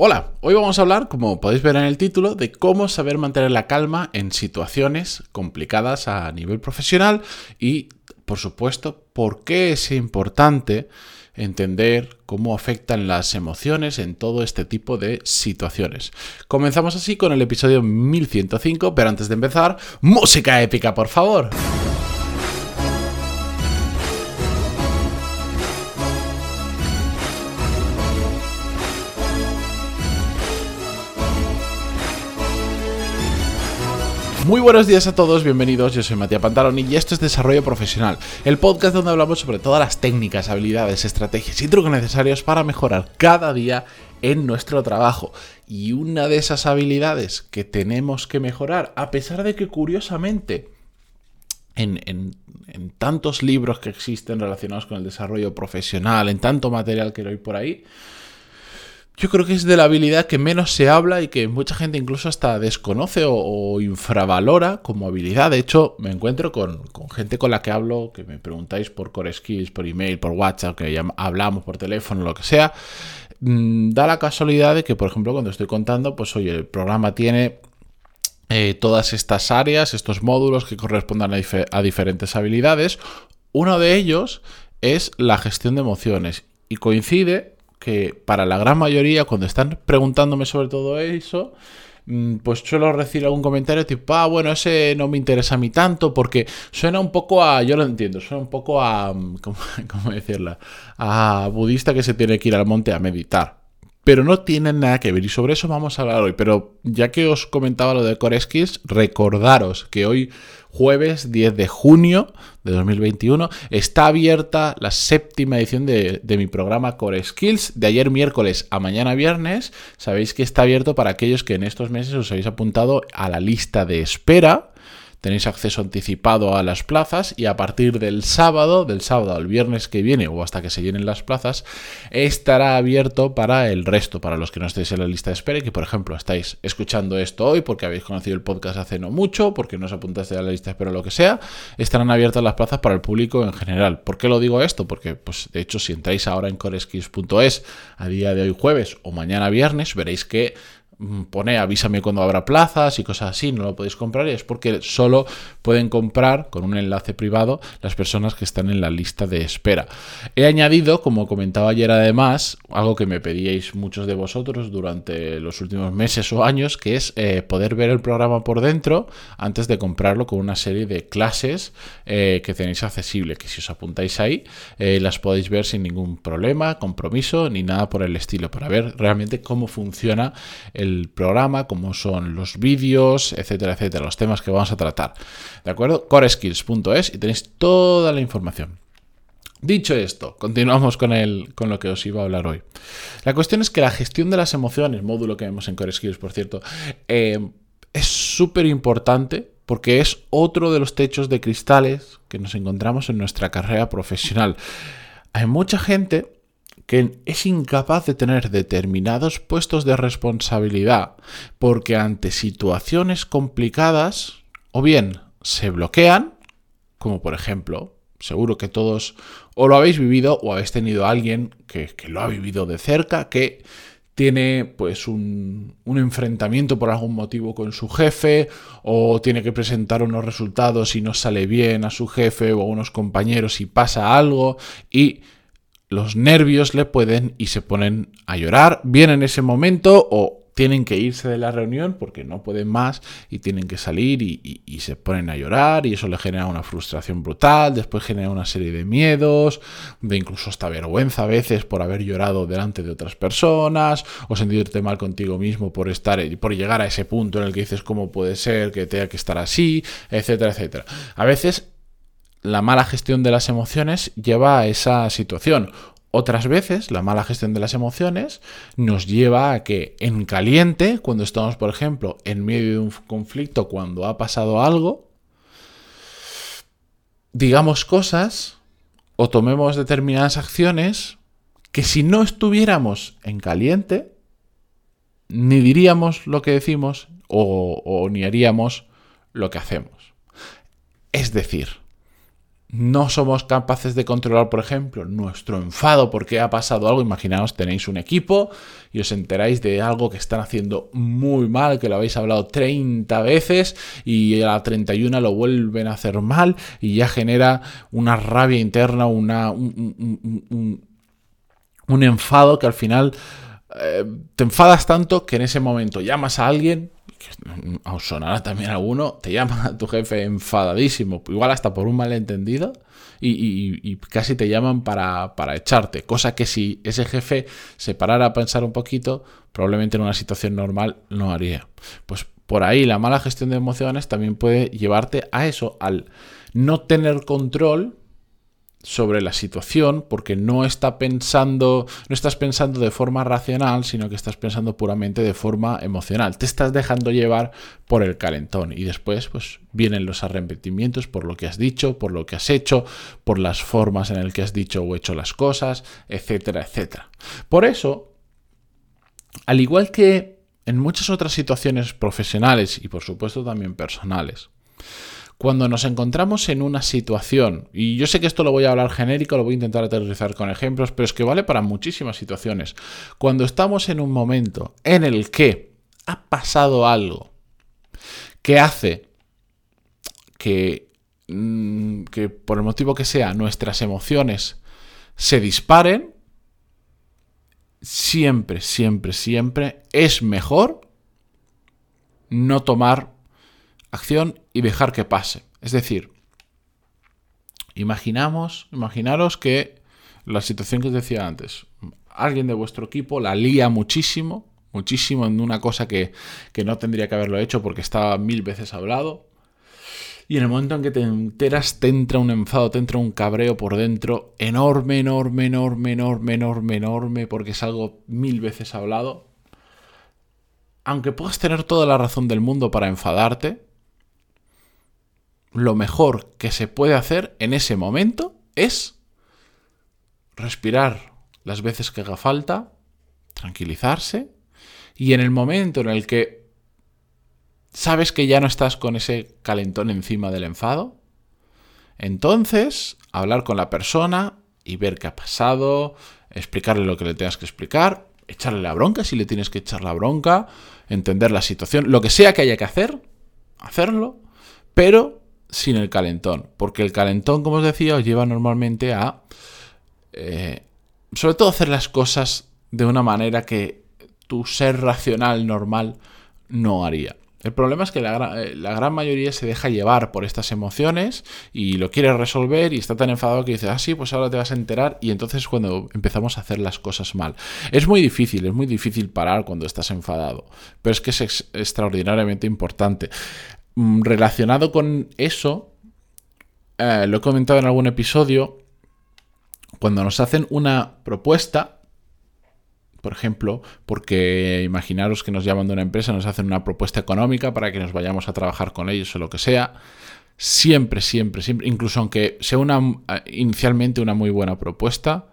Hola, hoy vamos a hablar, como podéis ver en el título, de cómo saber mantener la calma en situaciones complicadas a nivel profesional y, por supuesto, por qué es importante entender cómo afectan las emociones en todo este tipo de situaciones. Comenzamos así con el episodio 1105, pero antes de empezar, música épica, por favor. Muy buenos días a todos, bienvenidos, yo soy Matías Pantaloni y esto es Desarrollo Profesional, el podcast donde hablamos sobre todas las técnicas, habilidades, estrategias y trucos necesarios para mejorar cada día en nuestro trabajo. Y una de esas habilidades que tenemos que mejorar, a pesar de que curiosamente en, en, tantos libros que existen relacionados con el desarrollo profesional, en tanto material que hay por ahí, yo creo que es de la habilidad que menos se habla y que mucha gente incluso hasta desconoce o, infravalora como habilidad. De hecho, me encuentro con, gente con la que hablo, que me preguntáis por core skills, por email, por WhatsApp, que hablamos por teléfono, lo que sea. Mm, da la casualidad de que, por ejemplo, cuando estoy contando, pues oye, el programa tiene eh, todas estas áreas, estos módulos que correspondan a diferentes habilidades. Uno de ellos es la gestión de emociones y coincide que para la gran mayoría, cuando están preguntándome sobre todo eso, mm, pues suelo recibir algún comentario tipo, ah, bueno, ese no me interesa a mí tanto, porque suena un poco a, yo lo entiendo, suena un poco a, mm, ¿cómo, decirla? A budista que se tiene que ir al monte a meditar. Pero no tienen nada que ver y sobre eso vamos a hablar hoy. Pero ya que os comentaba lo de Core Skills, recordaros que hoy jueves 10 de junio de 2021 está abierta la séptima edición de, mi programa Core Skills de ayer miércoles a mañana viernes. Sabéis que está abierto para aquellos que en estos meses os habéis apuntado a la lista de espera tenéis acceso anticipado a las plazas y a partir del sábado, del sábado al viernes que viene o hasta que se llenen las plazas, estará abierto para el resto, para los que no estéis en la lista de espera y que por ejemplo estáis escuchando esto hoy porque habéis conocido el podcast hace no mucho, porque no os apuntaste a la lista de espera o lo que sea, estarán abiertas las plazas para el público en general. ¿Por qué lo digo esto? Porque pues de hecho si entráis ahora en coreskills.es a día de hoy jueves o mañana viernes, veréis que pone avísame cuando habrá plazas y cosas así, no lo podéis comprar y es porque solo pueden comprar con un enlace privado las personas que están en la lista de espera. He añadido, como comentaba ayer además, algo que me pedíais muchos de vosotros durante los últimos meses o años, que es eh, poder ver el programa por dentro antes de comprarlo con una serie de clases eh, que tenéis accesible, que si os apuntáis ahí eh, las podéis ver sin ningún problema, compromiso ni nada por el estilo, para ver realmente cómo funciona el el programa, como son los vídeos, etcétera, etcétera, los temas que vamos a tratar. ¿De acuerdo? coreskills.es y tenéis toda la información. Dicho esto, continuamos con, el, con lo que os iba a hablar hoy. La cuestión es que la gestión de las emociones, módulo que vemos en Core Skills, por cierto, eh, es súper importante porque es otro de los techos de cristales que nos encontramos en nuestra carrera profesional. Hay mucha gente que es incapaz de tener determinados puestos de responsabilidad porque ante situaciones complicadas o bien se bloquean, como por ejemplo, seguro que todos o lo habéis vivido o habéis tenido a alguien que, lo ha vivido de cerca, que tiene pues un, un, enfrentamiento por algún motivo con su jefe o tiene que presentar unos resultados y no sale bien a su jefe o a unos compañeros y pasa algo y los nervios le pueden y se ponen a llorar, bien en ese momento o tienen que irse de la reunión porque no pueden más y tienen que salir y, se ponen a llorar y eso le genera una frustración brutal, después genera una serie de miedos, de incluso hasta vergüenza a veces por haber llorado delante de otras personas o sentirte mal contigo mismo por estar por llegar a ese punto en el que dices cómo puede ser que tenga que estar así, etcétera, etcétera. A veces la mala gestión de las emociones lleva a esa situación. Otras veces, la mala gestión de las emociones nos lleva a que en caliente, cuando estamos, por ejemplo, en medio de un conflicto, cuando ha pasado algo, digamos cosas o tomemos determinadas acciones que si no estuviéramos en caliente, ni diríamos lo que decimos o, ni haríamos lo que hacemos. Es decir, no somos capaces de controlar, por ejemplo, nuestro enfado porque ha pasado algo. Imaginaos, tenéis un equipo y os enteráis de algo que están haciendo muy mal, que lo habéis hablado 30 veces y a la 31 lo vuelven a hacer mal y ya genera una rabia interna, una, un, enfado que al final eh, te enfadas tanto que en ese momento llamas a alguien os sonará también alguno, te llama a tu jefe enfadadísimo, igual hasta por un malentendido, y, casi te llaman para, para, echarte. Cosa que si ese jefe se parara a pensar un poquito, probablemente en una situación normal no haría. Pues por ahí la mala gestión de emociones también puede llevarte a eso, al no tener control sobre la situación porque no está pensando, no estás pensando de forma racional, sino que estás pensando puramente de forma emocional. Te estás dejando llevar por el calentón y después pues vienen los arrepentimientos por lo que has dicho, por lo que has hecho, por las formas en las que has dicho o hecho las cosas, etcétera, etcétera. Por eso, al igual que en muchas otras situaciones profesionales y por supuesto también personales, cuando nos encontramos en una situación, y yo sé que esto lo voy a hablar genérico, lo voy a intentar aterrizar con ejemplos, pero es que vale para muchísimas situaciones. Cuando estamos en un momento en el que ha pasado algo que hace que, mm, que por el motivo que sea nuestras emociones se disparen, siempre, siempre, siempre es mejor no tomar acción y dejar que pase. Es decir, imaginamos, imaginaros que la situación que os decía antes, alguien de vuestro equipo la lía muchísimo, muchísimo en una cosa que, que no tendría que haberlo hecho porque estaba mil veces hablado. Y en el momento en que te enteras, te entra un enfado, te entra un cabreo por dentro enorme, enorme, enorme, enorme, enorme, enorme, porque es algo mil veces hablado. Aunque puedas tener toda la razón del mundo para enfadarte, lo mejor que se puede hacer en ese momento es respirar las veces que haga falta, tranquilizarse y en el momento en el que sabes que ya no estás con ese calentón encima del enfado, entonces hablar con la persona y ver qué ha pasado, explicarle lo que le tengas que explicar, echarle la bronca si le tienes que echar la bronca, entender la situación, lo que sea que haya que hacer, hacerlo, pero sin el calentón. Porque el calentón, como os decía, os lleva normalmente a... Eh, sobre todo hacer las cosas de una manera que tu ser racional normal no haría. El problema es que la, eh, la, gran mayoría se deja llevar por estas emociones y lo quiere resolver y está tan enfadado que dice, ah, sí, pues ahora te vas a enterar y entonces cuando empezamos a hacer las cosas mal. Es muy difícil, es muy difícil parar cuando estás enfadado, pero es que es extraordinariamente importante. Mm, relacionado con eso, eh, lo he comentado en algún episodio, cuando nos hacen una propuesta, por ejemplo, porque imaginaros que nos llaman de una empresa, nos hacen una propuesta económica para que nos vayamos a trabajar con ellos o lo que sea, siempre, siempre, siempre, incluso aunque sea una, eh, inicialmente una muy buena propuesta,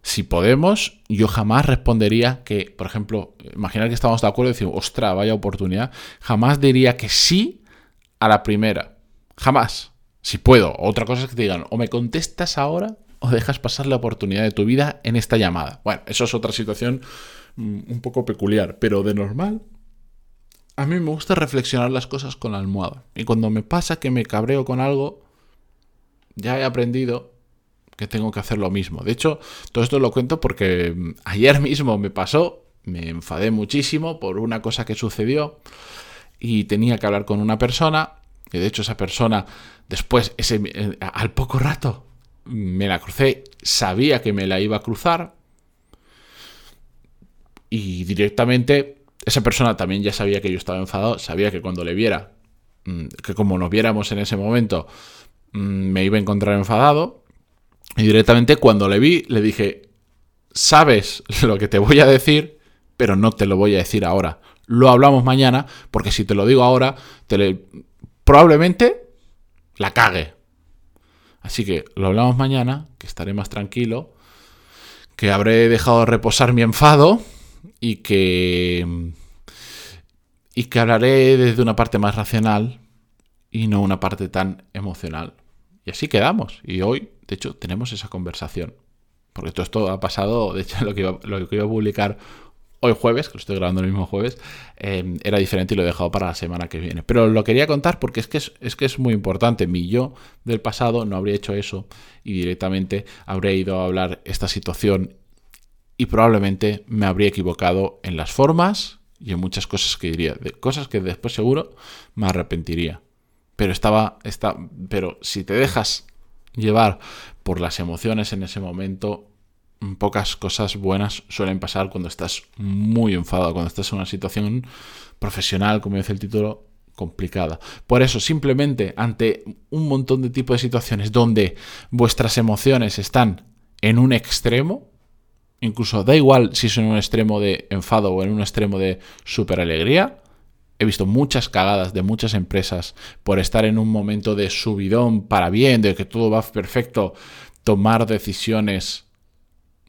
si podemos, yo jamás respondería que, por ejemplo, imaginar que estamos de acuerdo y decir, ostra, vaya oportunidad, jamás diría que sí a la primera. Jamás. Si puedo. Otra cosa es que te digan, o me contestas ahora o dejas pasar la oportunidad de tu vida en esta llamada. Bueno, eso es otra situación mm, un poco peculiar, pero de normal. A mí me gusta reflexionar las cosas con la almohada. Y cuando me pasa que me cabreo con algo, ya he aprendido que tengo que hacer lo mismo. De hecho, todo esto lo cuento porque mm, ayer mismo me pasó, me enfadé muchísimo por una cosa que sucedió y tenía que hablar con una persona, y de hecho esa persona después, ese, eh, al poco rato, me la crucé, sabía que me la iba a cruzar, y directamente esa persona también ya sabía que yo estaba enfadado, sabía que cuando le viera, mm, que como nos viéramos en ese momento, mm, me iba a encontrar enfadado, y directamente cuando le vi, le dije, sabes lo que te voy a decir, pero no te lo voy a decir ahora lo hablamos mañana, porque si te lo digo ahora, te probablemente la cague. Así que lo hablamos mañana, que estaré más tranquilo, que habré dejado reposar mi enfado y que y que hablaré desde una parte más racional y no una parte tan emocional. Y así quedamos. Y hoy, de hecho, tenemos esa conversación. Porque todo esto ha pasado, de hecho, lo que lo que iba a publicar hoy jueves, que lo estoy grabando el mismo jueves, eh, era diferente y lo he dejado para la semana que viene. Pero lo quería contar porque es que es, que es muy importante. Mi yo del pasado no habría hecho eso y directamente habría ido a hablar esta situación y probablemente me habría equivocado en las formas y en muchas cosas que diría, de cosas que después seguro me arrepentiría. Pero estaba, está, pero si te dejas llevar por las emociones en ese momento, pocas cosas buenas suelen pasar cuando estás muy enfadado, cuando estás en una situación profesional, como dice el título, complicada. Por eso, simplemente ante un montón de tipos de situaciones donde vuestras emociones están en un extremo, incluso da igual si es en un extremo de enfado o en un extremo de super alegría, he visto muchas cagadas de muchas empresas por estar en un momento de subidón para bien, de que todo va perfecto, tomar decisiones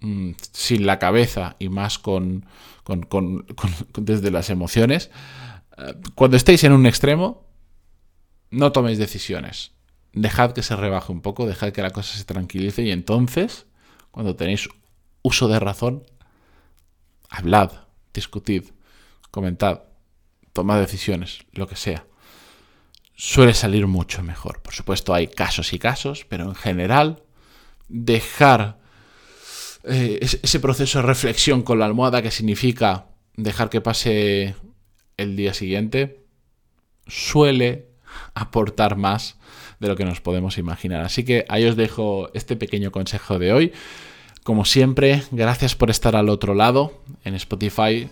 Mm, sin la cabeza y más con, desde las emociones, eh, cuando estéis en un extremo, no toméis decisiones. Dejad que se rebaje un poco, dejad que la cosa se tranquilice y entonces, cuando tenéis uso de razón, hablad, discutid, comentad, tomad decisiones, lo que sea. Suele salir mucho mejor. Por supuesto hay casos y casos, pero en general, dejar eh, ese proceso de reflexión con la almohada que significa dejar que pase el día siguiente, suele aportar más de lo que nos podemos imaginar. Así que ahí os dejo este pequeño consejo de hoy. Como siempre, gracias por estar al otro lado en Spotify,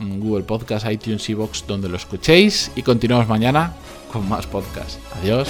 Google Podcast, iTunes y Vox, donde lo escuchéis. Y continuamos mañana con más podcast. Adiós.